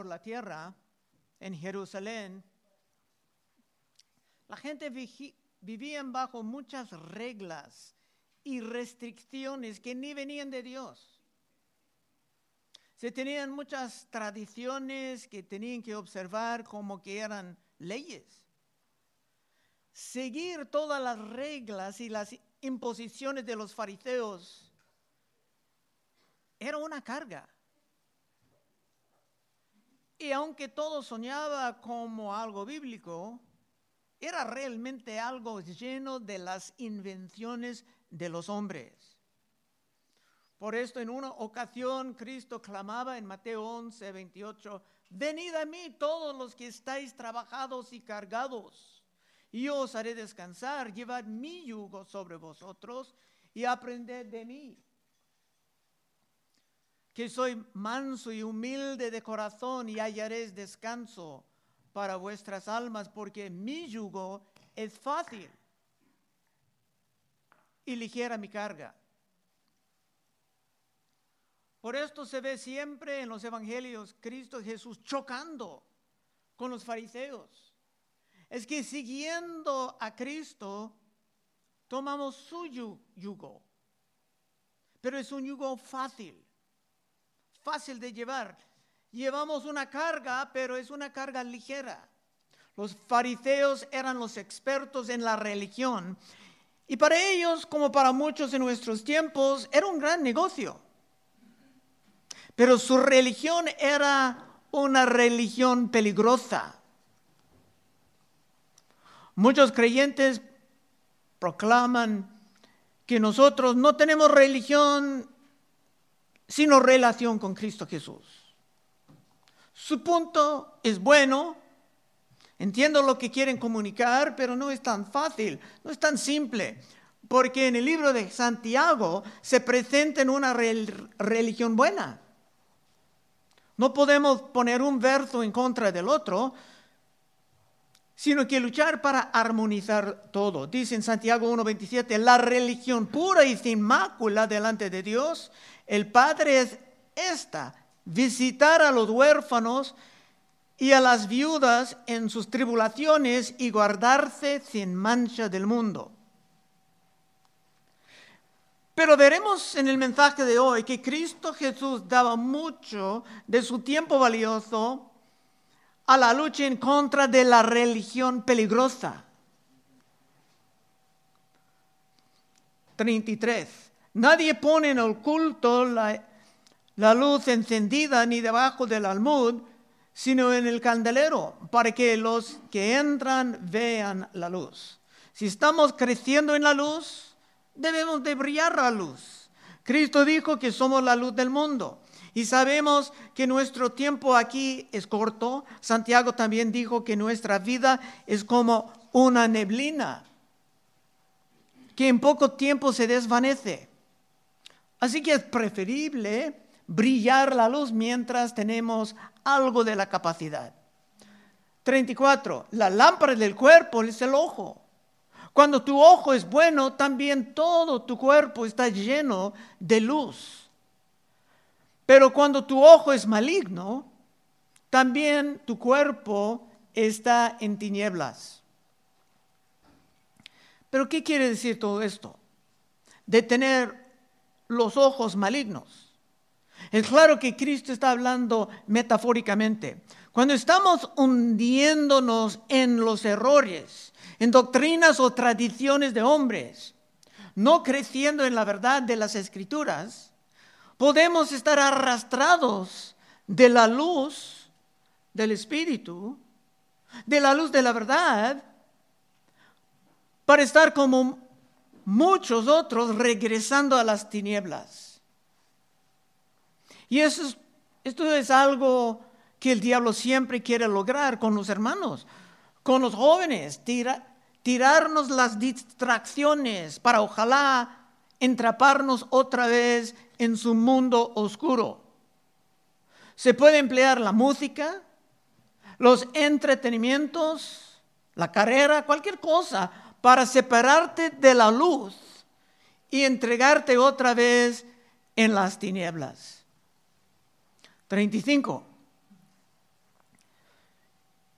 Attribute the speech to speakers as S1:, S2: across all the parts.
S1: por la tierra, en Jerusalén, la gente vivía bajo muchas reglas y restricciones que ni venían de Dios. Se tenían muchas tradiciones que tenían que observar como que eran leyes. Seguir todas las reglas y las imposiciones de los fariseos era una carga. Y aunque todo soñaba como algo bíblico, era realmente algo lleno de las invenciones de los hombres. Por esto en una ocasión Cristo clamaba en Mateo 11, 28, venid a mí todos los que estáis trabajados y cargados, y yo os haré descansar, llevad mi yugo sobre vosotros y aprended de mí que soy manso y humilde de corazón y hallaréis descanso para vuestras almas, porque mi yugo es fácil y ligera mi carga. Por esto se ve siempre en los evangelios Cristo Jesús chocando con los fariseos. Es que siguiendo a Cristo tomamos su yugo, pero es un yugo fácil fácil de llevar. Llevamos una carga, pero es una carga ligera. Los fariseos eran los expertos en la religión y para ellos, como para muchos en nuestros tiempos, era un gran negocio. Pero su religión era una religión peligrosa. Muchos creyentes proclaman que nosotros no tenemos religión sino relación con Cristo Jesús. Su punto es bueno, entiendo lo que quieren comunicar, pero no es tan fácil, no es tan simple, porque en el libro de Santiago se presenta en una religión buena. No podemos poner un verso en contra del otro, sino que luchar para armonizar todo. Dice en Santiago 1.27, la religión pura y sin mácula delante de Dios el Padre es esta, visitar a los huérfanos y a las viudas en sus tribulaciones y guardarse sin mancha del mundo. Pero veremos en el mensaje de hoy que Cristo Jesús daba mucho de su tiempo valioso a la lucha en contra de la religión peligrosa. 33. Nadie pone en el culto la, luz encendida ni debajo del almud, sino en el candelero, para que los que entran vean la luz. Si estamos creciendo en la luz, debemos de brillar la luz. Cristo dijo que somos la luz del mundo. Y sabemos que nuestro tiempo aquí es corto. Santiago también dijo que nuestra vida es como una neblina, que en poco tiempo se desvanece. Así que es preferible brillar la luz mientras tenemos algo de la capacidad. 34. La lámpara del cuerpo es el ojo. Cuando tu ojo es bueno, también todo tu cuerpo está lleno de luz. Pero cuando tu ojo es maligno, también tu cuerpo está en tinieblas. Pero ¿qué quiere decir todo esto? De tener los ojos malignos. Es claro que Cristo está hablando metafóricamente. Cuando estamos hundiéndonos en los errores, en doctrinas o tradiciones de hombres, no creciendo en la verdad de las escrituras, podemos estar arrastrados de la luz del Espíritu, de la luz de la verdad, para estar como muchos otros regresando a las tinieblas. Y esto es algo que el diablo siempre quiere lograr con los hermanos, con los jóvenes, tirarnos las distracciones para ojalá entraparnos otra vez en su mundo oscuro. Se puede emplear la música, los entretenimientos, la carrera, cualquier cosa para separarte de la luz y entregarte otra vez en las tinieblas. 35.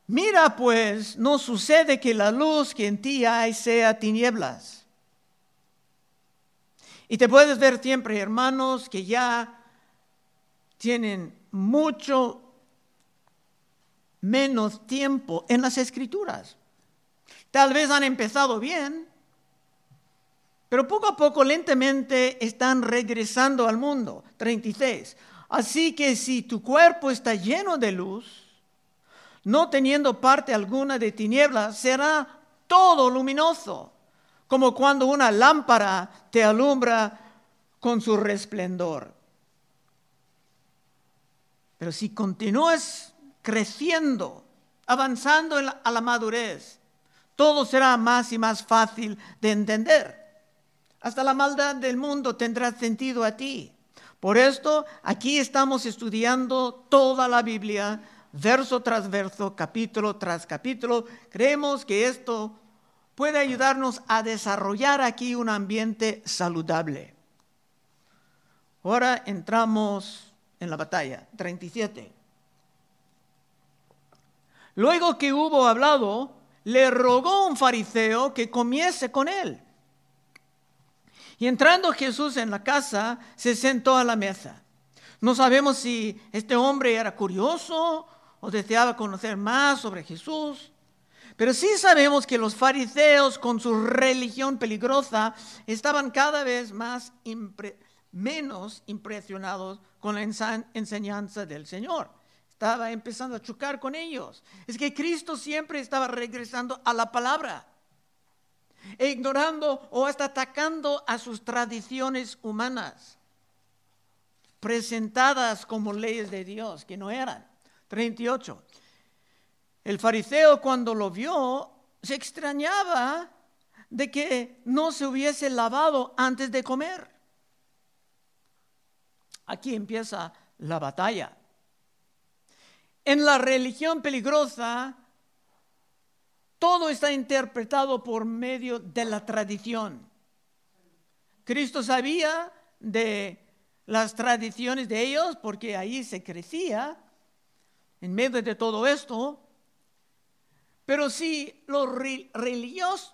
S1: Mira pues, no sucede que la luz que en ti hay sea tinieblas. Y te puedes ver siempre, hermanos, que ya tienen mucho menos tiempo en las escrituras. Tal vez han empezado bien, pero poco a poco lentamente están regresando al mundo. 36. Así que si tu cuerpo está lleno de luz, no teniendo parte alguna de tinieblas, será todo luminoso, como cuando una lámpara te alumbra con su resplendor. Pero si continúas creciendo, avanzando a la madurez, todo será más y más fácil de entender. Hasta la maldad del mundo tendrá sentido a ti. Por esto, aquí estamos estudiando toda la Biblia, verso tras verso, capítulo tras capítulo. Creemos que esto puede ayudarnos a desarrollar aquí un ambiente saludable. Ahora entramos en la batalla. 37. Luego que hubo hablado, le rogó un fariseo que comiese con él. Y entrando Jesús en la casa, se sentó a la mesa. No sabemos si este hombre era curioso o deseaba conocer más sobre Jesús, pero sí sabemos que los fariseos con su religión peligrosa estaban cada vez más menos impresionados con la enseñanza del Señor estaba empezando a chocar con ellos. Es que Cristo siempre estaba regresando a la palabra, e ignorando o hasta atacando a sus tradiciones humanas, presentadas como leyes de Dios, que no eran. 38. El fariseo cuando lo vio se extrañaba de que no se hubiese lavado antes de comer. Aquí empieza la batalla. En la religión peligrosa, todo está interpretado por medio de la tradición. Cristo sabía de las tradiciones de ellos porque ahí se crecía en medio de todo esto. Pero si los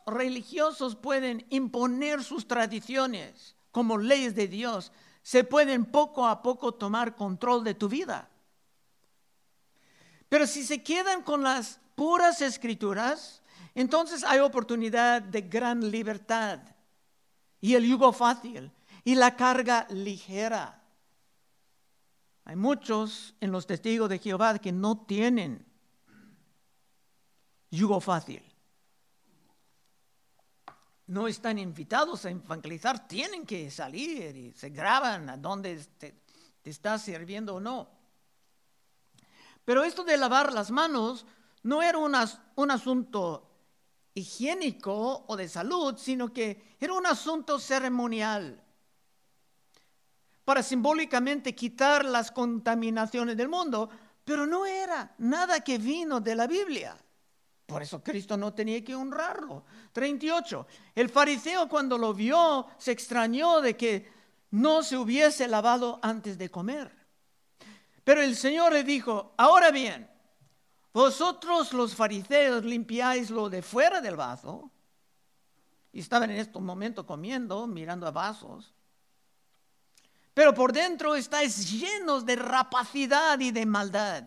S1: religiosos pueden imponer sus tradiciones como leyes de Dios, se pueden poco a poco tomar control de tu vida. Pero si se quedan con las puras escrituras, entonces hay oportunidad de gran libertad y el yugo fácil y la carga ligera. Hay muchos en los testigos de Jehová que no tienen yugo fácil. No están invitados a evangelizar, tienen que salir y se graban a dónde te, te está sirviendo o no. Pero esto de lavar las manos no era un asunto higiénico o de salud, sino que era un asunto ceremonial para simbólicamente quitar las contaminaciones del mundo, pero no era nada que vino de la Biblia. Por eso Cristo no tenía que honrarlo. 38. El fariseo cuando lo vio se extrañó de que no se hubiese lavado antes de comer. Pero el Señor le dijo, ahora bien, vosotros los fariseos limpiáis lo de fuera del vaso. Y estaban en este momento comiendo, mirando a vasos. Pero por dentro estáis llenos de rapacidad y de maldad.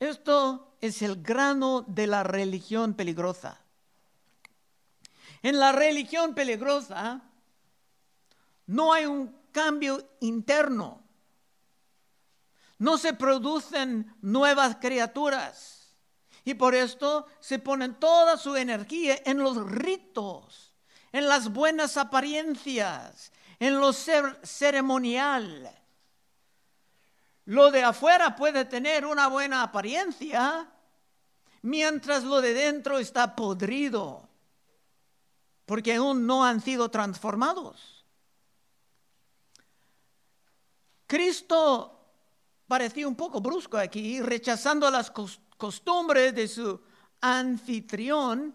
S1: Esto es el grano de la religión peligrosa. En la religión peligrosa no hay un cambio interno. No se producen nuevas criaturas. Y por esto se ponen toda su energía en los ritos, en las buenas apariencias, en lo ceremonial. Lo de afuera puede tener una buena apariencia, mientras lo de dentro está podrido, porque aún no han sido transformados. Cristo parecía un poco brusco aquí, rechazando las costumbres de su anfitrión,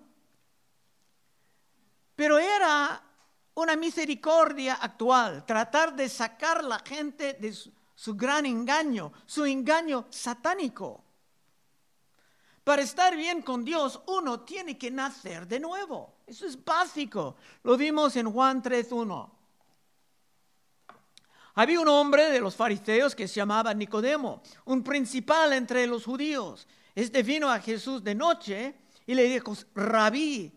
S1: pero era una misericordia actual, tratar de sacar la gente de su, su gran engaño, su engaño satánico. para estar bien con Dios, uno tiene que nacer de nuevo. Eso es básico. Lo vimos en Juan 3.1. Había un hombre de los fariseos que se llamaba Nicodemo, un principal entre los judíos. Este vino a Jesús de noche y le dijo, rabí,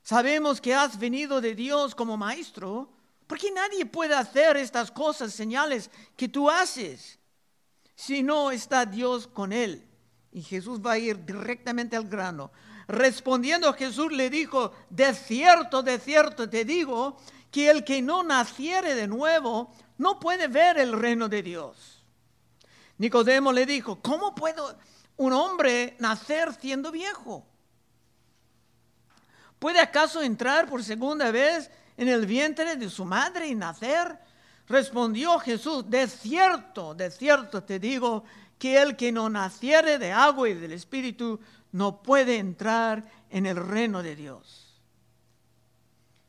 S1: sabemos que has venido de Dios como maestro, porque nadie puede hacer estas cosas, señales que tú haces, si no está Dios con él. Y Jesús va a ir directamente al grano. Respondiendo Jesús le dijo, de cierto, de cierto te digo, que el que no naciere de nuevo no puede ver el reino de Dios. Nicodemo le dijo, ¿cómo puede un hombre nacer siendo viejo? ¿Puede acaso entrar por segunda vez en el vientre de su madre y nacer? Respondió Jesús, de cierto, de cierto te digo, que el que no naciere de agua y del Espíritu no puede entrar en el reino de Dios.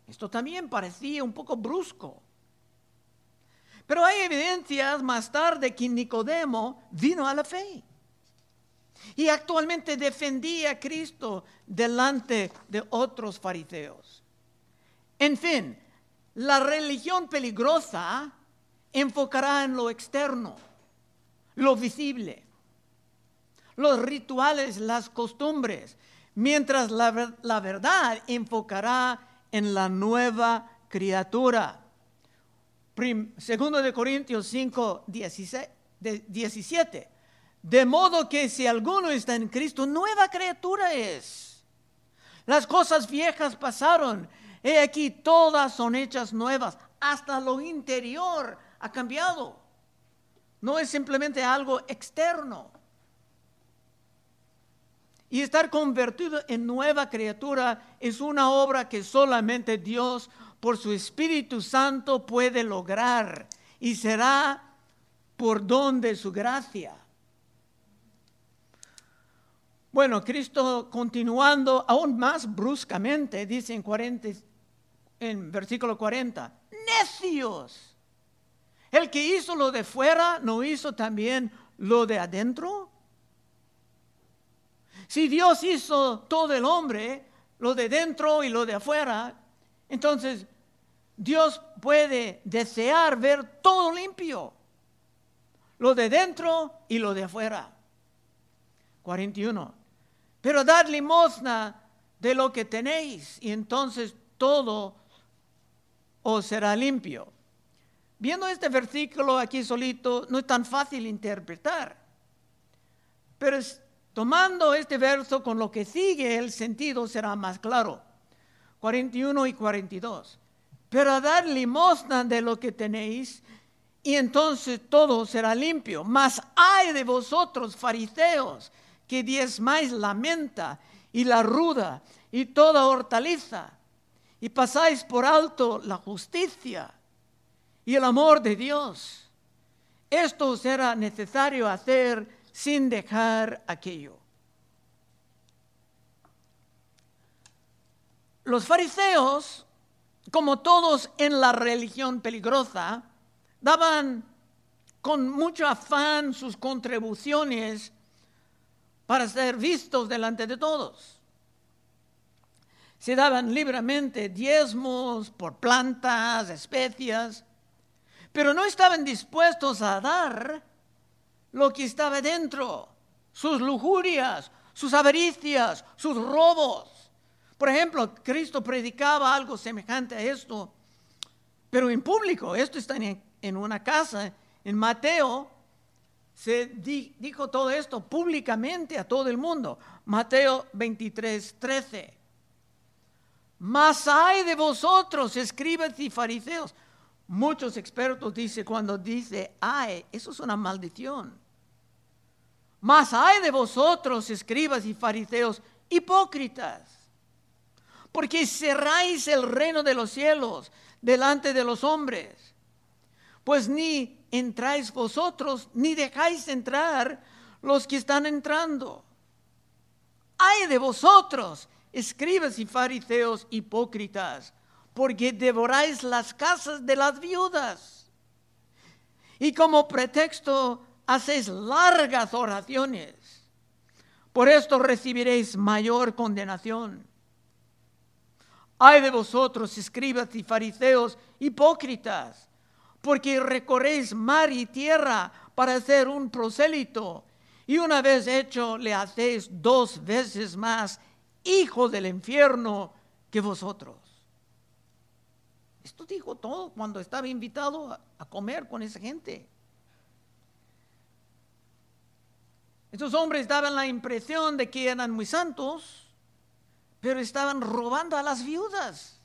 S1: Esto también parecía un poco brusco. Pero hay evidencias más tarde que Nicodemo vino a la fe. Y actualmente defendía a Cristo delante de otros fariseos. En fin, la religión peligrosa enfocará en lo externo lo visible, los rituales, las costumbres, mientras la, verdad enfocará en la nueva criatura. Segundo de Corintios 5, 17. De modo que si alguno está en Cristo, nueva criatura es. Las cosas viejas pasaron. He aquí, todas son hechas nuevas. Hasta lo interior ha cambiado. No es simplemente algo externo. Y estar convertido en nueva criatura es una obra que solamente Dios por su Espíritu Santo puede lograr y será por don de su gracia. Bueno, Cristo continuando aún más bruscamente, dice en, 40, en versículo 40, necios el que hizo lo de fuera, ¿no hizo también lo de adentro? Si Dios hizo todo el hombre, lo de dentro y lo de afuera, entonces Dios puede desear ver todo limpio, lo de dentro y lo de afuera. 41. Pero dad limosna de lo que tenéis y entonces todo os será limpio. Viendo este versículo aquí solito, no es tan fácil interpretar. Pero tomando este verso con lo que sigue, el sentido será más claro. 41 y 42. Pero dar limosna de lo que tenéis, y entonces todo será limpio. Mas hay de vosotros, fariseos, que diezmáis la menta y la ruda y toda hortaliza, y pasáis por alto la justicia y el amor de Dios. Esto será necesario hacer sin dejar aquello. Los fariseos, como todos en la religión peligrosa, daban con mucho afán sus contribuciones para ser vistos delante de todos. Se daban libremente diezmos por plantas, especias, pero no estaban dispuestos a dar lo que estaba dentro, sus lujurias, sus avaricias, sus robos. Por ejemplo, Cristo predicaba algo semejante a esto, pero en público. Esto está en, una casa. En Mateo se dijo todo esto públicamente a todo el mundo. Mateo 23, 13. Mas hay de vosotros, escribas y fariseos, Muchos expertos dicen cuando dice ay, eso es una maldición. Mas hay de vosotros, escribas y fariseos, hipócritas, porque cerráis el reino de los cielos delante de los hombres, pues ni entráis vosotros, ni dejáis entrar los que están entrando. Ay de vosotros, escribas y fariseos hipócritas, porque devoráis las casas de las viudas. Y como pretexto hacéis largas oraciones. Por esto recibiréis mayor condenación. Ay de vosotros, escribas y fariseos, hipócritas, porque recorréis mar y tierra para hacer un prosélito, y una vez hecho le hacéis dos veces más hijo del infierno que vosotros. Esto dijo todo cuando estaba invitado a comer con esa gente. Estos hombres daban la impresión de que eran muy santos, pero estaban robando a las viudas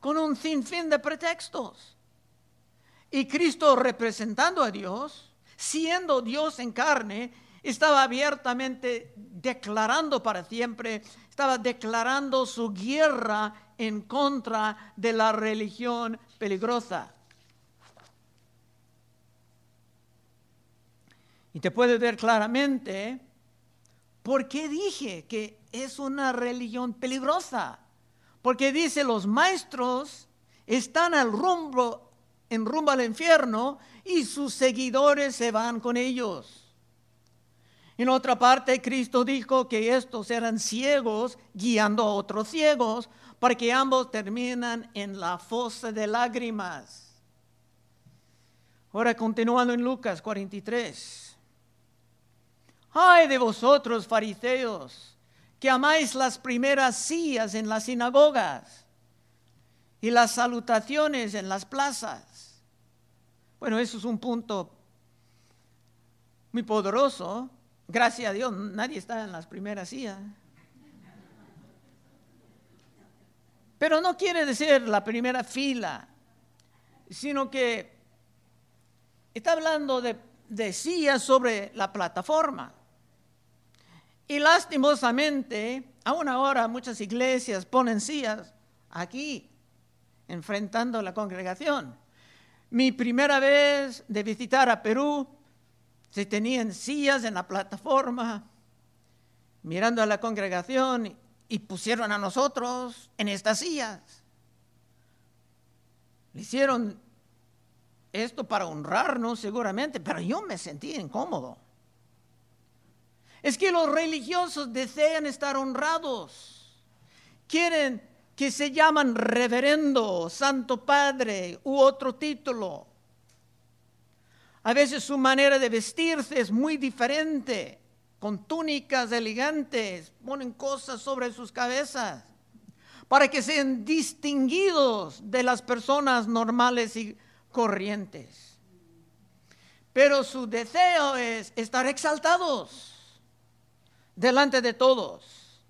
S1: con un sinfín de pretextos. Y Cristo representando a Dios, siendo Dios en carne, estaba abiertamente declarando para siempre, estaba declarando su guerra en contra de la religión peligrosa. Y te puedes ver claramente por qué dije que es una religión peligrosa. Porque dice los maestros están al rumbo, en rumbo al infierno y sus seguidores se van con ellos. En otra parte, Cristo dijo que estos eran ciegos guiando a otros ciegos para que ambos terminan en la fosa de lágrimas. Ahora continuando en Lucas 43. Ay de vosotros, fariseos, que amáis las primeras sillas en las sinagogas y las salutaciones en las plazas. Bueno, eso es un punto muy poderoso Gracias a Dios, nadie está en las primeras sillas. Pero no quiere decir la primera fila, sino que está hablando de, de sillas sobre la plataforma. Y lastimosamente, aún ahora muchas iglesias ponen sillas aquí, enfrentando a la congregación. Mi primera vez de visitar a Perú, se tenían sillas en la plataforma, mirando a la congregación y pusieron a nosotros en estas sillas. Le hicieron esto para honrarnos seguramente, pero yo me sentí incómodo. Es que los religiosos desean estar honrados. Quieren que se llaman reverendo, santo padre u otro título. A veces su manera de vestirse es muy diferente, con túnicas elegantes, ponen cosas sobre sus cabezas, para que sean distinguidos de las personas normales y corrientes. Pero su deseo es estar exaltados delante de todos,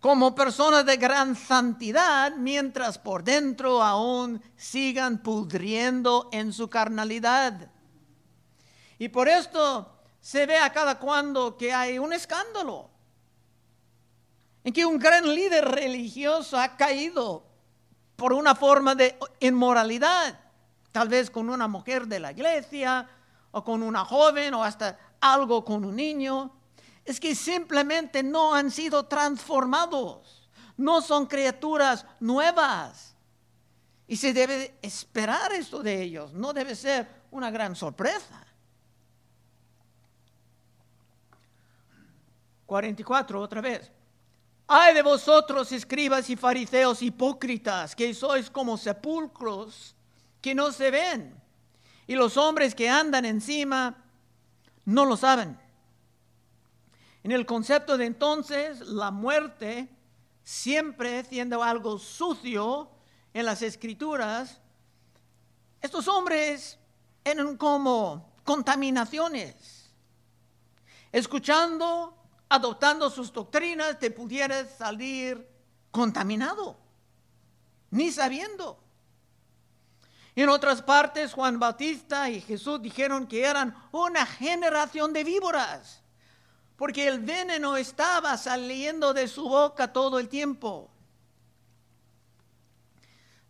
S1: como personas de gran santidad, mientras por dentro aún sigan pudriendo en su carnalidad. Y por esto se ve a cada cuando que hay un escándalo, en que un gran líder religioso ha caído por una forma de inmoralidad, tal vez con una mujer de la iglesia, o con una joven, o hasta algo con un niño. Es que simplemente no han sido transformados, no son criaturas nuevas. Y se debe esperar esto de ellos, no debe ser una gran sorpresa. 44, otra vez. Ay de vosotros, escribas y fariseos hipócritas, que sois como sepulcros que no se ven, y los hombres que andan encima no lo saben. En el concepto de entonces, la muerte, siempre siendo algo sucio en las escrituras, estos hombres eran como contaminaciones, escuchando adoptando sus doctrinas, te pudieras salir contaminado, ni sabiendo. En otras partes, Juan Bautista y Jesús dijeron que eran una generación de víboras, porque el veneno estaba saliendo de su boca todo el tiempo.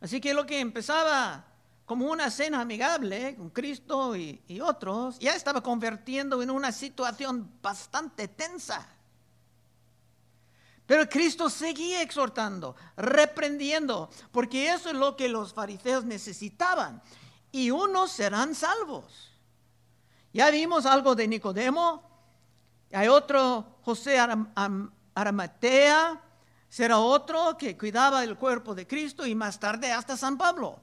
S1: Así que lo que empezaba como una cena amigable con Cristo y, otros, ya estaba convirtiendo en una situación bastante tensa. Pero Cristo seguía exhortando, reprendiendo, porque eso es lo que los fariseos necesitaban. Y unos serán salvos. Ya vimos algo de Nicodemo, Hay otro, José Aramatea, será otro que cuidaba del cuerpo de Cristo y más tarde hasta San Pablo.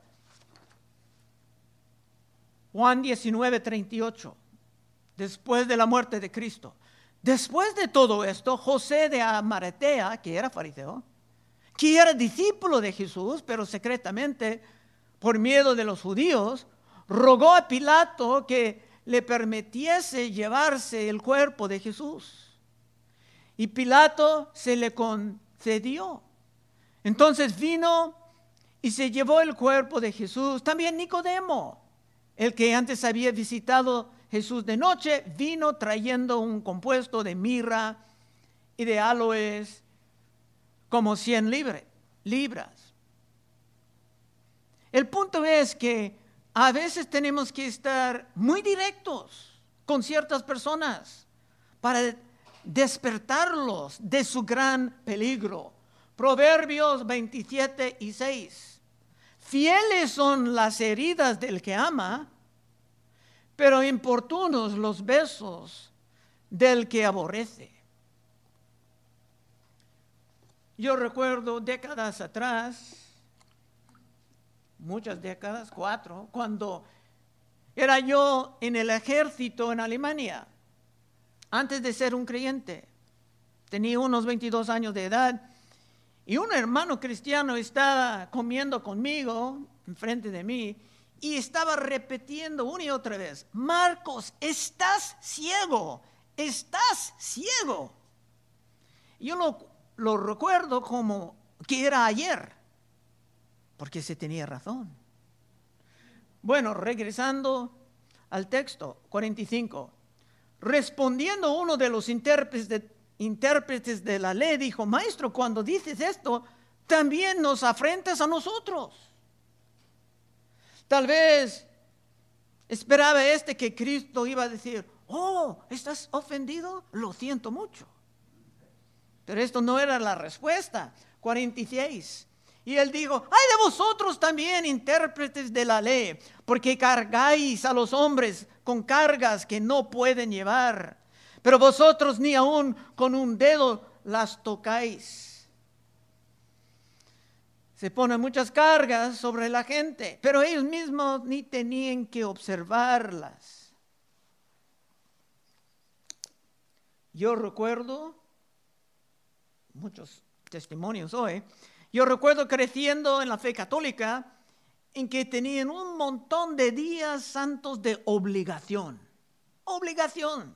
S1: Juan 19, 38, después de la muerte de Cristo. Después de todo esto, José de Amaratea, que era fariseo, que era discípulo de Jesús, pero secretamente, por miedo de los judíos, rogó a Pilato que le permitiese llevarse el cuerpo de Jesús. Y Pilato se le concedió. Entonces vino y se llevó el cuerpo de Jesús. También Nicodemo, el que antes había visitado Jesús de noche, vino trayendo un compuesto de mirra y de aloes como 100 libras. El punto es que a veces tenemos que estar muy directos con ciertas personas para despertarlos de su gran peligro. Proverbios 27 y 6. Fieles son las heridas del que ama, pero importunos los besos del que aborrece. Yo recuerdo décadas atrás, muchas décadas, cuatro, cuando era yo en el ejército en Alemania, antes de ser un creyente. Tenía unos 22 años de edad y un hermano cristiano estaba comiendo conmigo enfrente de mí y estaba repitiendo una y otra vez, Marcos, estás ciego, estás ciego. Yo lo, lo recuerdo como que era ayer, porque se tenía razón. Bueno, regresando al texto 45, respondiendo uno de los intérpretes de, intérpretes de la ley, dijo, maestro, cuando dices esto, también nos afrentas a nosotros. Tal vez esperaba este que Cristo iba a decir, oh, ¿estás ofendido? Lo siento mucho. Pero esto no era la respuesta. 46. Y él dijo, ay de vosotros también, intérpretes de la ley, porque cargáis a los hombres con cargas que no pueden llevar, pero vosotros ni aún con un dedo las tocáis se ponen muchas cargas sobre la gente, pero ellos mismos ni tenían que observarlas. Yo recuerdo, muchos testimonios hoy, yo recuerdo creciendo en la fe católica en que tenían un montón de días santos de obligación, obligación,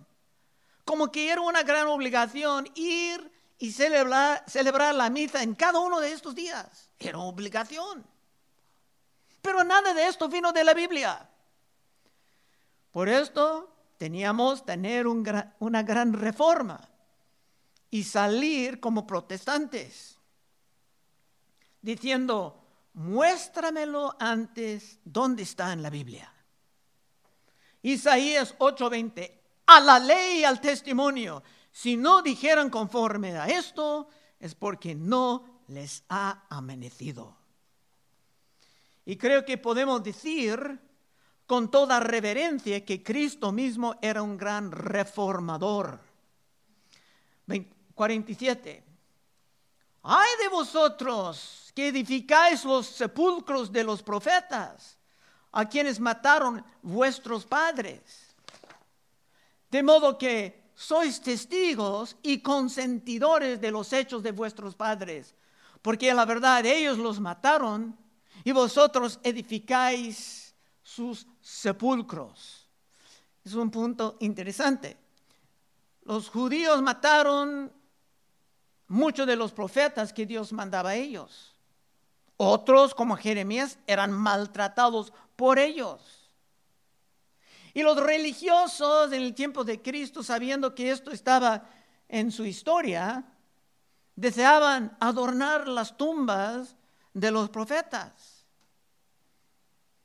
S1: como que era una gran obligación ir y celebrar, la misa en cada uno de estos días. Era obligación. Pero nada de esto vino de la Biblia. Por esto teníamos tener una gran reforma y salir como protestantes, diciendo, muéstramelo antes dónde está en la Biblia. Isaías 8:20, a la ley y al testimonio. Si no dijeran conforme a esto, es porque no les ha amanecido. Y creo que podemos decir con toda reverencia que Cristo mismo era un gran reformador. 47. Ay de vosotros que edificáis los sepulcros de los profetas, a quienes mataron vuestros padres. De modo que sois testigos y consentidores de los hechos de vuestros padres, porque la verdad ellos los mataron y vosotros edificáis sus sepulcros. Es un punto interesante. Los judíos mataron muchos de los profetas que Dios mandaba a ellos. Otros, como Jeremías, eran maltratados por ellos. Y los religiosos en el tiempo de Cristo, sabiendo que esto estaba en su historia, deseaban adornar las tumbas de los profetas,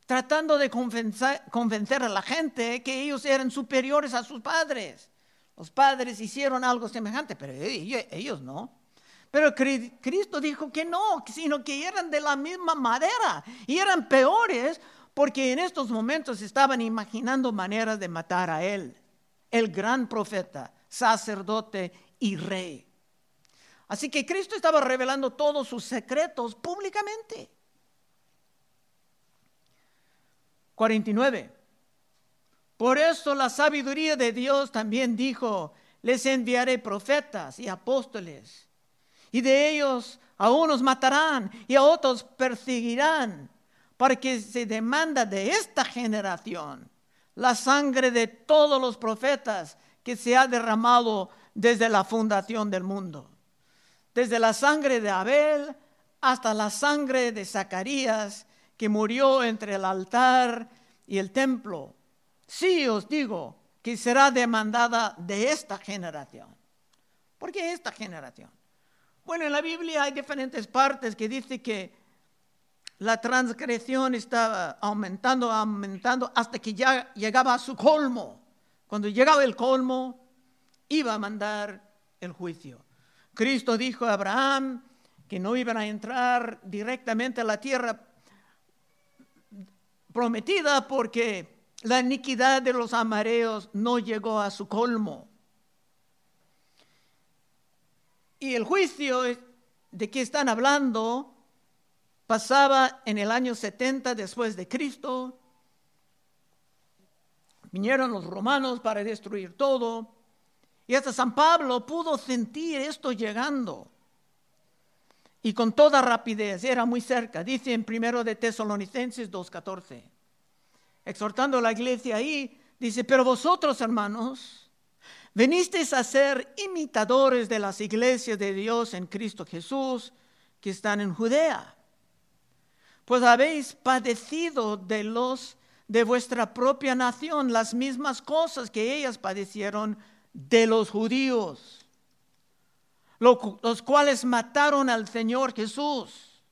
S1: tratando de convencer, a la gente que ellos eran superiores a sus padres. Los padres hicieron algo semejante, pero ellos no. Pero Cristo dijo que no, sino que eran de la misma madera y eran peores porque en estos momentos estaban imaginando maneras de matar a él, el gran profeta sacerdote y rey. Así que Cristo estaba revelando todos sus secretos públicamente. 49. Por eso la sabiduría de Dios también dijo, les enviaré profetas y apóstoles, y de ellos a unos matarán y a otros perseguirán, para que se demanda de esta generación la sangre de todos los profetas que se ha derramado desde la fundación del mundo. Desde la sangre de Abel hasta la sangre de Zacarías, que murió entre el altar y el templo. Sí os digo que será demandada de esta generación. ¿Por qué esta generación? Bueno, en la Biblia hay diferentes partes que dice que la transgresión estaba aumentando, aumentando hasta que ya llegaba a su colmo. Cuando llegaba el colmo, iba a mandar el juicio. Cristo dijo a Abraham que no iban a entrar directamente a la tierra prometida porque la iniquidad de los amareos no llegó a su colmo. Y el juicio de que están hablando pasaba en el año 70 después de Cristo. Vinieron los romanos para destruir todo. Y hasta San Pablo pudo sentir esto llegando. Y con toda rapidez, era muy cerca. Dice en primero de Tesalonicenses 2.14. Exhortando a la iglesia ahí, dice, pero vosotros hermanos, venisteis a ser imitadores de las iglesias de Dios en Cristo Jesús que están en Judea. Pues habéis padecido de los de vuestra propia nación las mismas cosas que ellas padecieron de los judíos, los cuales mataron al Señor Jesús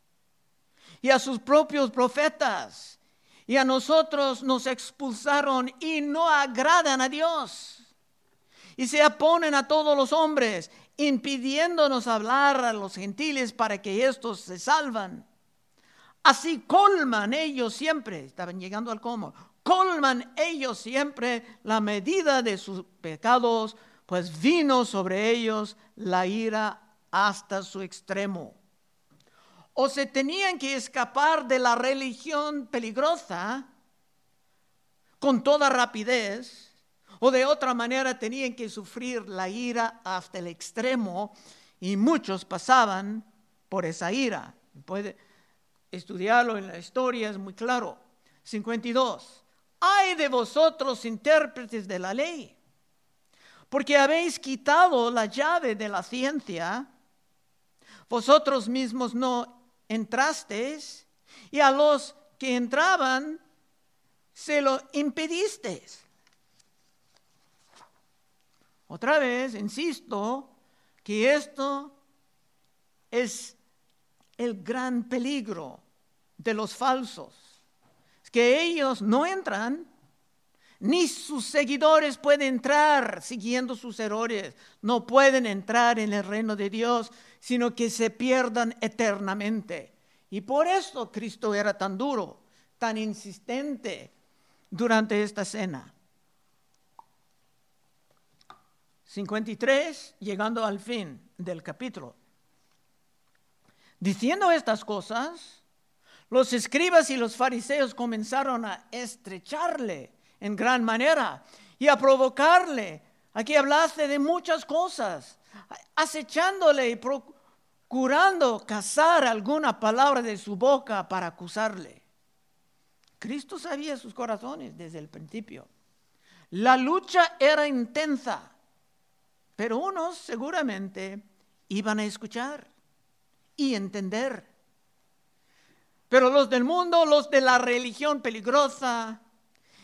S1: y a sus propios profetas, y a nosotros nos expulsaron y no agradan a Dios, y se oponen a todos los hombres, impidiéndonos hablar a los gentiles para que estos se salvan. Así colman ellos siempre, estaban llegando al colmo, colman ellos siempre la medida de sus pecados, pues vino sobre ellos la ira hasta su extremo. O se tenían que escapar de la religión peligrosa con toda rapidez, o de otra manera tenían que sufrir la ira hasta el extremo, y muchos pasaban por esa ira. Puede, estudiarlo en la historia, es muy claro. 52. Hay de vosotros intérpretes de la ley, porque habéis quitado la llave de la ciencia, vosotros mismos no entrasteis, y a los que entraban se lo impedisteis. Otra vez, insisto, que esto es el gran peligro de los falsos. Que ellos no entran, ni sus seguidores pueden entrar siguiendo sus errores. No pueden entrar en el reino de Dios, sino que se pierdan eternamente. Y por eso Cristo era tan duro, tan insistente durante esta cena. 53, llegando al fin del capítulo. Diciendo estas cosas, los escribas y los fariseos comenzaron a estrecharle en gran manera y a provocarle a que hablase de muchas cosas, acechándole y procurando cazar alguna palabra de su boca para acusarle. Cristo sabía sus corazones desde el principio. La lucha era intensa, pero unos seguramente iban a escuchar y entender. Pero los del mundo, los de la religión peligrosa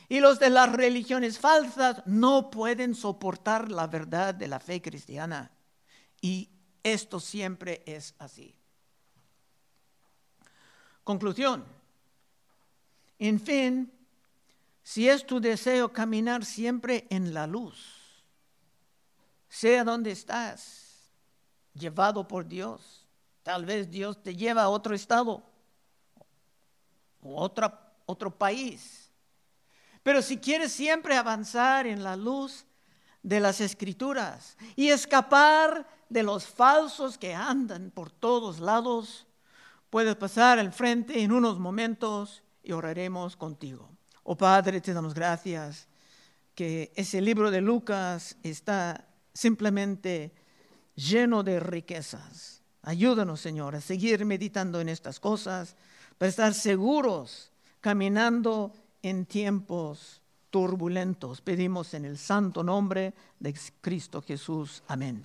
S1: y los de las religiones falsas no pueden soportar la verdad de la fe cristiana. Y esto siempre es así. Conclusión. En fin, si es tu deseo caminar siempre en la luz, sea donde estás, llevado por Dios, Tal vez Dios te lleva a otro estado o otra, otro país. Pero si quieres siempre avanzar en la luz, de las escrituras y escapar de los falsos que andan por todos lados, puedes pasar al frente en unos momentos y oraremos contigo. Oh Padre, te damos gracias que ese libro de Lucas está simplemente lleno de riquezas. Ayúdanos, Señor, a seguir meditando en estas cosas para estar seguros caminando en tiempos turbulentos. Pedimos en el santo nombre de Cristo Jesús. Amén.